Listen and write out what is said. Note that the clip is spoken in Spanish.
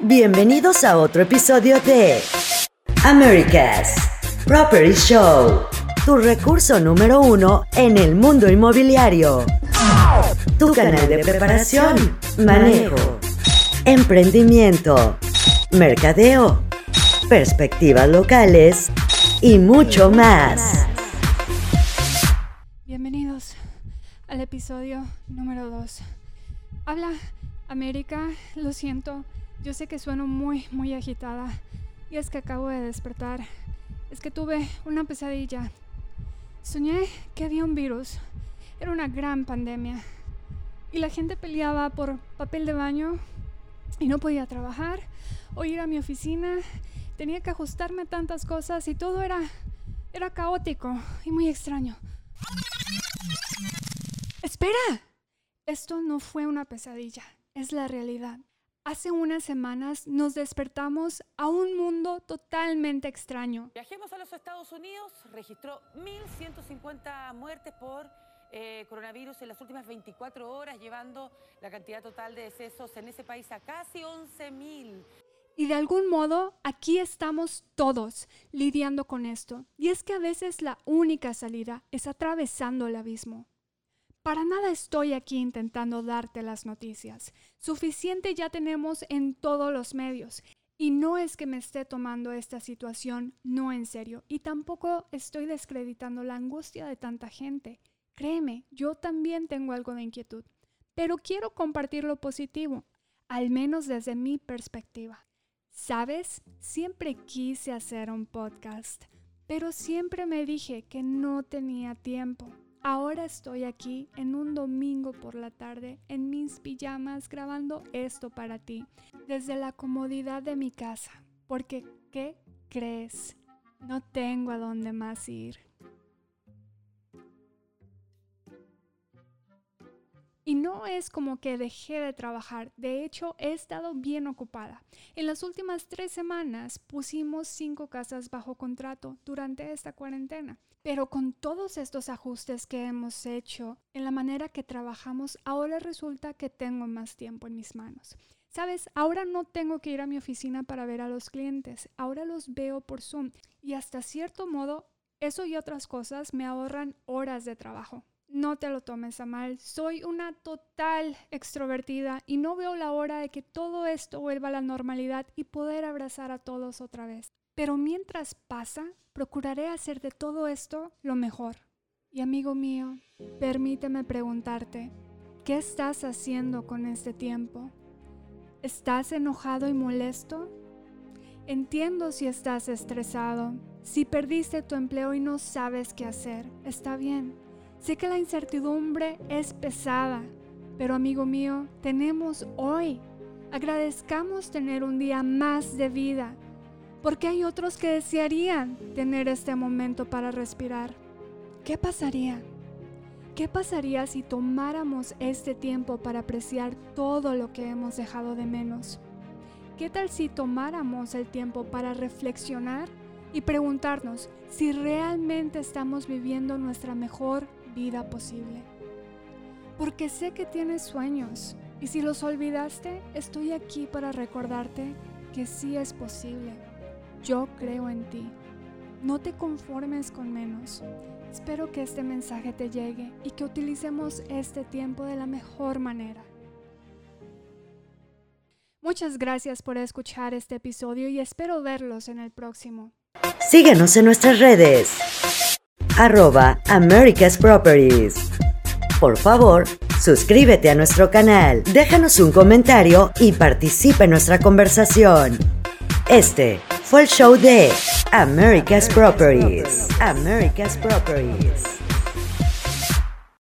Bienvenidos a otro episodio de America's Property Show, tu recurso número uno en el mundo inmobiliario. Tu canal de preparación, manejo, emprendimiento, mercadeo, perspectivas locales y mucho más. Bienvenidos al episodio número 2. Habla América, lo siento, yo sé que sueno muy, muy agitada y es que acabo de despertar. Es que tuve una pesadilla. Soñé que había un virus. Era una gran pandemia. Y la gente peleaba por papel de baño y no podía trabajar o ir a mi oficina. Tenía que ajustarme a tantas cosas y todo era, era caótico y muy extraño. ¡Espera! Esto no fue una pesadilla, es la realidad. Hace unas semanas nos despertamos a un mundo totalmente extraño. Viajemos a los Estados Unidos, registró 1.150 muertes por eh, coronavirus en las últimas 24 horas, llevando la cantidad total de decesos en ese país a casi 11.000. Y de algún modo aquí estamos todos lidiando con esto. Y es que a veces la única salida es atravesando el abismo. Para nada estoy aquí intentando darte las noticias. Suficiente ya tenemos en todos los medios. Y no es que me esté tomando esta situación no en serio. Y tampoco estoy descreditando la angustia de tanta gente. Créeme, yo también tengo algo de inquietud. Pero quiero compartir lo positivo, al menos desde mi perspectiva. Sabes, siempre quise hacer un podcast, pero siempre me dije que no tenía tiempo. Ahora estoy aquí en un domingo por la tarde en mis pijamas grabando esto para ti desde la comodidad de mi casa. Porque, ¿qué crees? No tengo a dónde más ir. Y no es como que dejé de trabajar, de hecho he estado bien ocupada. En las últimas tres semanas pusimos cinco casas bajo contrato durante esta cuarentena. Pero con todos estos ajustes que hemos hecho en la manera que trabajamos, ahora resulta que tengo más tiempo en mis manos. Sabes, ahora no tengo que ir a mi oficina para ver a los clientes, ahora los veo por Zoom y hasta cierto modo eso y otras cosas me ahorran horas de trabajo. No te lo tomes a mal, soy una total extrovertida y no veo la hora de que todo esto vuelva a la normalidad y poder abrazar a todos otra vez. Pero mientras pasa, procuraré hacer de todo esto lo mejor. Y amigo mío, permíteme preguntarte, ¿qué estás haciendo con este tiempo? ¿Estás enojado y molesto? Entiendo si estás estresado, si perdiste tu empleo y no sabes qué hacer, está bien. Sé que la incertidumbre es pesada, pero amigo mío, tenemos hoy. Agradezcamos tener un día más de vida porque hay otros que desearían tener este momento para respirar. ¿Qué pasaría? ¿Qué pasaría si tomáramos este tiempo para apreciar todo lo que hemos dejado de menos? ¿Qué tal si tomáramos el tiempo para reflexionar y preguntarnos si realmente estamos viviendo nuestra mejor vida posible? Porque sé que tienes sueños y si los olvidaste, estoy aquí para recordarte que sí es posible yo creo en ti. No te conformes con menos. Espero que este mensaje te llegue y que utilicemos este tiempo de la mejor manera. Muchas gracias por escuchar este episodio y espero verlos en el próximo. Síguenos en nuestras redes. Arroba America's Properties. Por favor, suscríbete a nuestro canal, déjanos un comentario y participa en nuestra conversación. Este fue el show de America's Properties. America's Properties.